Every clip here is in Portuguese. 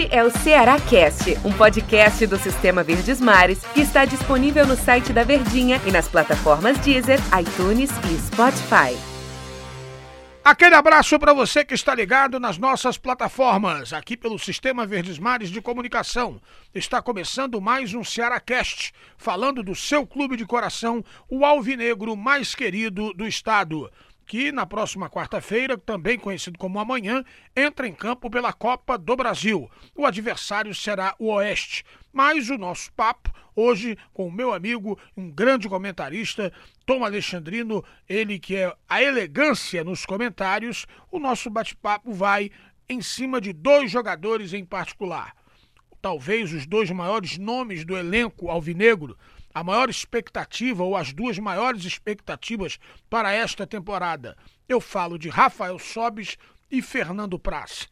Este é o Ceará Cast, um podcast do Sistema Verdes Mares que está disponível no site da Verdinha e nas plataformas Deezer, iTunes e Spotify. Aquele abraço para você que está ligado nas nossas plataformas, aqui pelo Sistema Verdes Mares de Comunicação. Está começando mais um Cearacast, falando do seu clube de coração, o Alvinegro mais querido do estado que na próxima quarta-feira, também conhecido como amanhã, entra em campo pela Copa do Brasil. O adversário será o Oeste. Mas o nosso papo, hoje, com o meu amigo, um grande comentarista, Tom Alexandrino, ele que é a elegância nos comentários, o nosso bate-papo vai em cima de dois jogadores em particular. Talvez os dois maiores nomes do elenco alvinegro a maior expectativa ou as duas maiores expectativas para esta temporada. Eu falo de Rafael Sobis e Fernando Praz.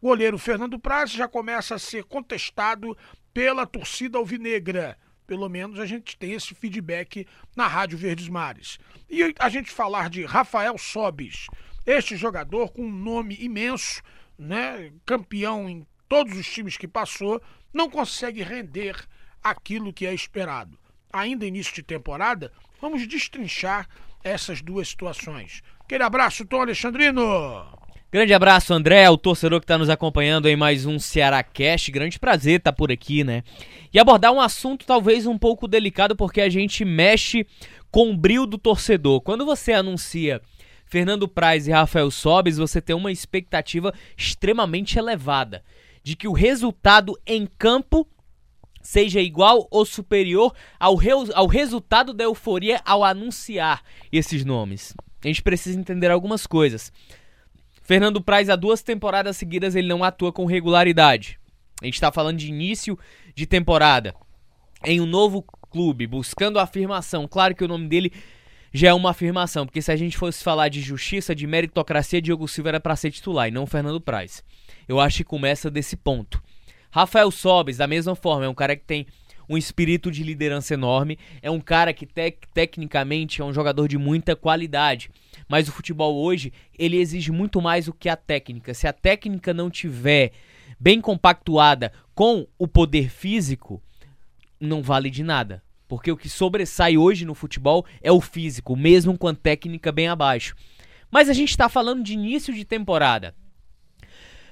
O goleiro Fernando Praz já começa a ser contestado pela torcida alvinegra. Pelo menos a gente tem esse feedback na Rádio Verdes Mares. E a gente falar de Rafael Sobis, este jogador com um nome imenso, né, campeão em todos os times que passou, não consegue render aquilo que é esperado ainda início de temporada, vamos destrinchar essas duas situações. Aquele abraço, Tom Alexandrino! Grande abraço, André, o torcedor que está nos acompanhando em mais um Ceará Cast. Grande prazer estar tá por aqui, né? E abordar um assunto talvez um pouco delicado, porque a gente mexe com o brilho do torcedor. Quando você anuncia Fernando Praz e Rafael Sobes, você tem uma expectativa extremamente elevada de que o resultado em campo seja igual ou superior ao, ao resultado da euforia ao anunciar esses nomes. A gente precisa entender algumas coisas. Fernando Praz, há duas temporadas seguidas, ele não atua com regularidade. A gente está falando de início de temporada. Em um novo clube, buscando afirmação. Claro que o nome dele já é uma afirmação, porque se a gente fosse falar de justiça, de meritocracia, Diogo Silva era para ser titular e não Fernando Praz. Eu acho que começa desse ponto. Rafael Sobes, da mesma forma, é um cara que tem um espírito de liderança enorme, é um cara que tec tecnicamente é um jogador de muita qualidade. Mas o futebol hoje, ele exige muito mais do que a técnica. Se a técnica não tiver bem compactuada com o poder físico, não vale de nada. Porque o que sobressai hoje no futebol é o físico, mesmo com a técnica bem abaixo. Mas a gente está falando de início de temporada.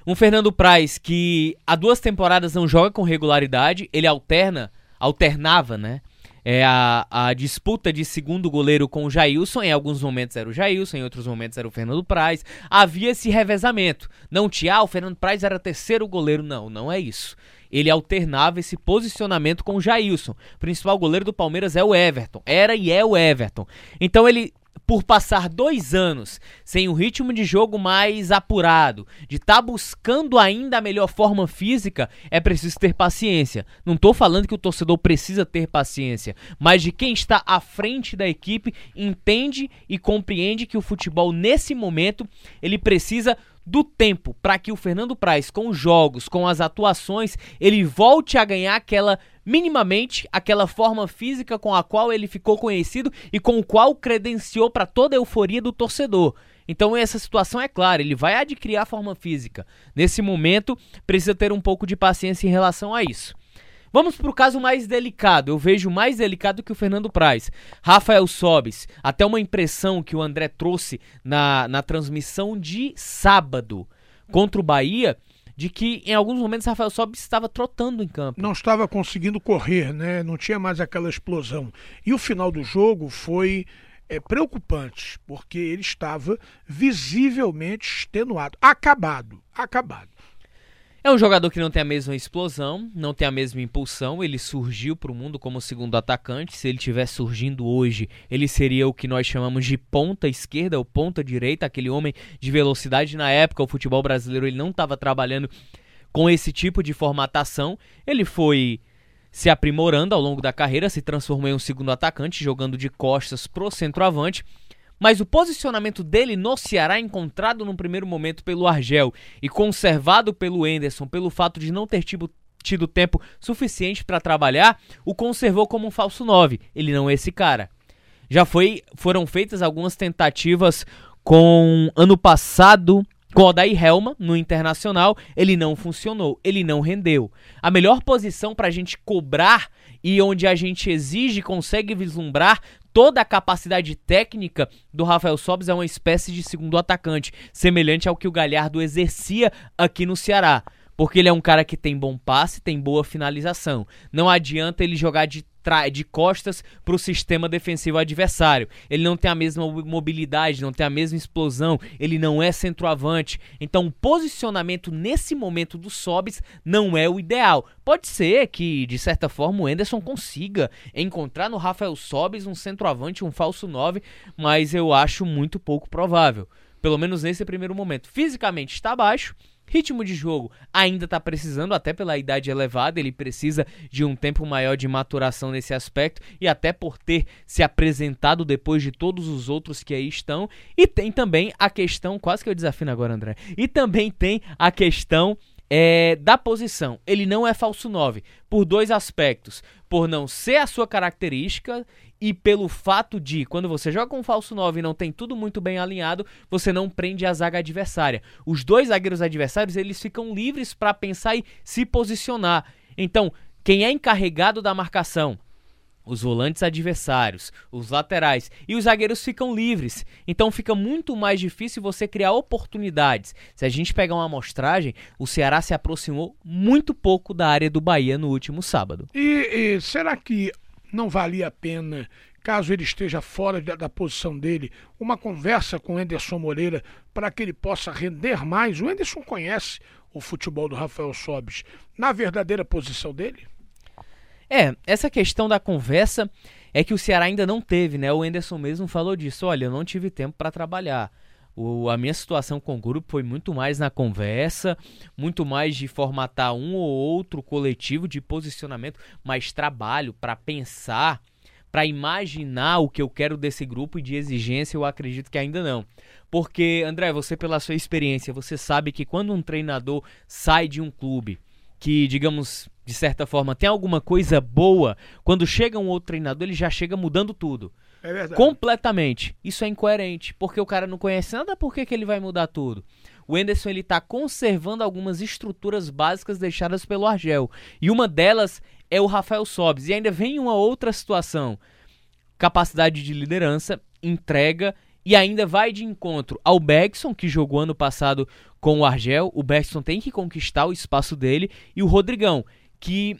Um Fernando Praz que há duas temporadas não joga com regularidade, ele alterna, alternava, né? É a, a disputa de segundo goleiro com o Jailson. Em alguns momentos era o Jailson, em outros momentos era o Fernando Praz. Havia esse revezamento. Não tinha, ah, o Fernando Praz era terceiro goleiro. Não, não é isso. Ele alternava esse posicionamento com o Jailson. O principal goleiro do Palmeiras é o Everton. Era e é o Everton. Então ele por passar dois anos sem um ritmo de jogo mais apurado, de estar tá buscando ainda a melhor forma física, é preciso ter paciência. Não estou falando que o torcedor precisa ter paciência, mas de quem está à frente da equipe entende e compreende que o futebol nesse momento ele precisa do tempo para que o Fernando Praz, com os jogos, com as atuações, ele volte a ganhar aquela minimamente aquela forma física com a qual ele ficou conhecido e com o qual credenciou para toda a euforia do torcedor. Então essa situação é clara, ele vai adquirir a forma física. Nesse momento, precisa ter um pouco de paciência em relação a isso. Vamos para o caso mais delicado. Eu vejo mais delicado que o Fernando Praz. Rafael Sobes. Até uma impressão que o André trouxe na, na transmissão de sábado contra o Bahia de que em alguns momentos Rafael Sobis estava trotando em campo. Não estava conseguindo correr, né? Não tinha mais aquela explosão. E o final do jogo foi é, preocupante, porque ele estava visivelmente extenuado, acabado, acabado. É um jogador que não tem a mesma explosão, não tem a mesma impulsão. Ele surgiu para o mundo como segundo atacante. Se ele tivesse surgindo hoje, ele seria o que nós chamamos de ponta esquerda ou ponta direita, aquele homem de velocidade. Na época, o futebol brasileiro ele não estava trabalhando com esse tipo de formatação. Ele foi se aprimorando ao longo da carreira, se transformou em um segundo atacante, jogando de costas pro centroavante mas o posicionamento dele no Ceará, encontrado no primeiro momento pelo Argel e conservado pelo Enderson, pelo fato de não ter tido, tido tempo suficiente para trabalhar, o conservou como um falso 9. Ele não é esse cara. Já foi, foram feitas algumas tentativas com ano passado Com Odair Helma no Internacional, ele não funcionou, ele não rendeu. A melhor posição para a gente cobrar e onde a gente exige, consegue vislumbrar toda a capacidade técnica do Rafael Sobis é uma espécie de segundo atacante, semelhante ao que o Galhardo exercia aqui no Ceará. Porque ele é um cara que tem bom passe, tem boa finalização. Não adianta ele jogar de, de costas para o sistema defensivo adversário. Ele não tem a mesma mobilidade, não tem a mesma explosão, ele não é centroavante. Então, o posicionamento nesse momento do Sobis não é o ideal. Pode ser que, de certa forma, o Enderson consiga encontrar no Rafael Sobis um centroavante, um falso 9, mas eu acho muito pouco provável. Pelo menos nesse primeiro momento. Fisicamente está abaixo Ritmo de jogo ainda está precisando, até pela idade elevada, ele precisa de um tempo maior de maturação nesse aspecto e até por ter se apresentado depois de todos os outros que aí estão. E tem também a questão, quase que eu desafino agora, André. E também tem a questão é, da posição. Ele não é falso 9 por dois aspectos: por não ser a sua característica e pelo fato de, quando você joga com um falso 9 e não tem tudo muito bem alinhado, você não prende a zaga adversária. Os dois zagueiros adversários, eles ficam livres para pensar e se posicionar. Então, quem é encarregado da marcação os volantes adversários, os laterais e os zagueiros ficam livres. Então fica muito mais difícil você criar oportunidades. Se a gente pegar uma amostragem, o Ceará se aproximou muito pouco da área do Bahia no último sábado. E, e será que não valia a pena, caso ele esteja fora da, da posição dele, uma conversa com o Enderson Moreira para que ele possa render mais? O Enderson conhece o futebol do Rafael Sobis na verdadeira posição dele? É, essa questão da conversa é que o Ceará ainda não teve, né? O Enderson mesmo falou disso. Olha, eu não tive tempo para trabalhar. O, a minha situação com o grupo foi muito mais na conversa, muito mais de formatar um ou outro coletivo de posicionamento, mais trabalho para pensar, para imaginar o que eu quero desse grupo e de exigência, eu acredito que ainda não. Porque, André, você pela sua experiência, você sabe que quando um treinador sai de um clube que, digamos, de certa forma, tem alguma coisa boa, quando chega um outro treinador, ele já chega mudando tudo. É verdade. Completamente. Isso é incoerente, porque o cara não conhece nada, por que, que ele vai mudar tudo? O Enderson ele tá conservando algumas estruturas básicas deixadas pelo Argel. E uma delas é o Rafael Sobes. E ainda vem uma outra situação. Capacidade de liderança, entrega e ainda vai de encontro ao Bergson, que jogou ano passado com o Argel. O Bergson tem que conquistar o espaço dele. E o Rodrigão, que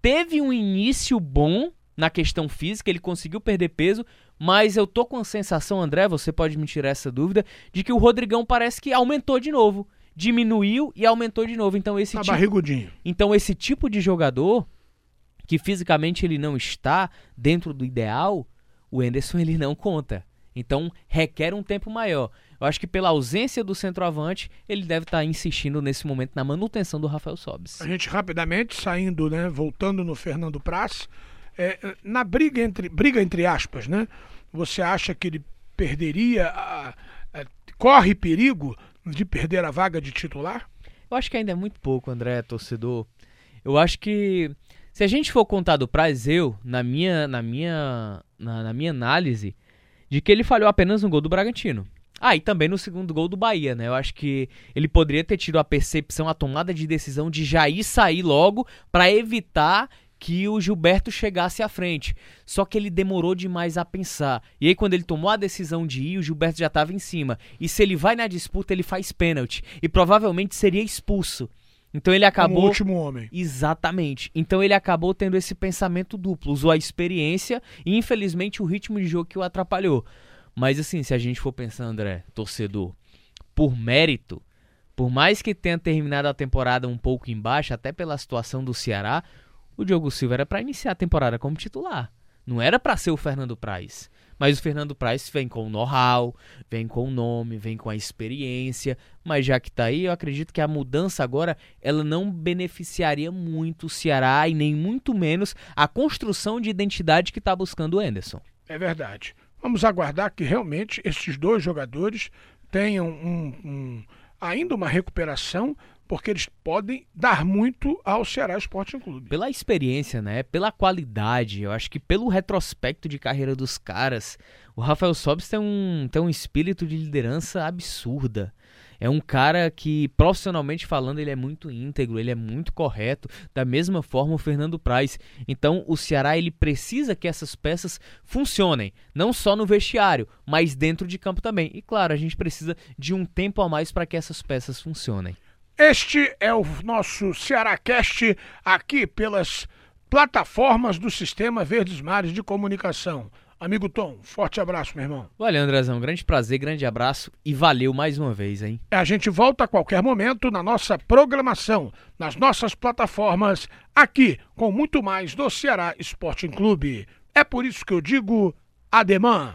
teve um início bom na questão física, ele conseguiu perder peso, mas eu tô com a sensação, André, você pode me tirar essa dúvida, de que o Rodrigão parece que aumentou de novo. Diminuiu e aumentou de novo. Então esse tá tipo, barrigudinho. Então esse tipo de jogador que fisicamente ele não está dentro do ideal, o Enderson ele não conta. Então requer um tempo maior. Eu acho que pela ausência do centroavante, ele deve estar tá insistindo nesse momento na manutenção do Rafael Sobis. A gente rapidamente saindo, né, voltando no Fernando Praz, é, na briga entre briga entre aspas, né? Você acha que ele perderia, a, a, corre perigo de perder a vaga de titular? Eu acho que ainda é muito pouco, André, torcedor. Eu acho que se a gente for contar do Praz, eu, na minha, na minha, na, na minha análise, de que ele falhou apenas no gol do Bragantino. Ah, e também no segundo gol do Bahia, né? Eu acho que ele poderia ter tido a percepção, a tomada de decisão de já ir sair logo para evitar que o Gilberto chegasse à frente. Só que ele demorou demais a pensar. E aí, quando ele tomou a decisão de ir, o Gilberto já estava em cima. E se ele vai na disputa, ele faz pênalti. E provavelmente seria expulso. Então ele acabou. Como último homem. Exatamente. Então ele acabou tendo esse pensamento duplo. Usou a experiência e, infelizmente, o ritmo de jogo que o atrapalhou. Mas assim, se a gente for pensar, André, torcedor, por mérito, por mais que tenha terminado a temporada um pouco embaixo, até pela situação do Ceará, o Diogo Silva era para iniciar a temporada como titular. Não era para ser o Fernando Praz. Mas o Fernando Praz vem com o know-how, vem com o nome, vem com a experiência. Mas já que tá aí, eu acredito que a mudança agora ela não beneficiaria muito o Ceará e nem muito menos a construção de identidade que está buscando o Anderson. É verdade. Vamos aguardar que realmente esses dois jogadores tenham um, um, ainda uma recuperação, porque eles podem dar muito ao Ceará Sporting Clube. Pela experiência, né? Pela qualidade, eu acho que pelo retrospecto de carreira dos caras, o Rafael Sobis tem um, tem um espírito de liderança absurda. É um cara que, profissionalmente falando, ele é muito íntegro, ele é muito correto, da mesma forma o Fernando Praz. Então, o Ceará ele precisa que essas peças funcionem, não só no vestiário, mas dentro de campo também. E claro, a gente precisa de um tempo a mais para que essas peças funcionem. Este é o nosso Cearacast aqui pelas plataformas do Sistema Verdes Mares de Comunicação. Amigo Tom, forte abraço, meu irmão. Valeu, Andrezão. Grande prazer, grande abraço e valeu mais uma vez, hein? A gente volta a qualquer momento na nossa programação, nas nossas plataformas, aqui com muito mais do Ceará Sporting Clube. É por isso que eu digo ademã.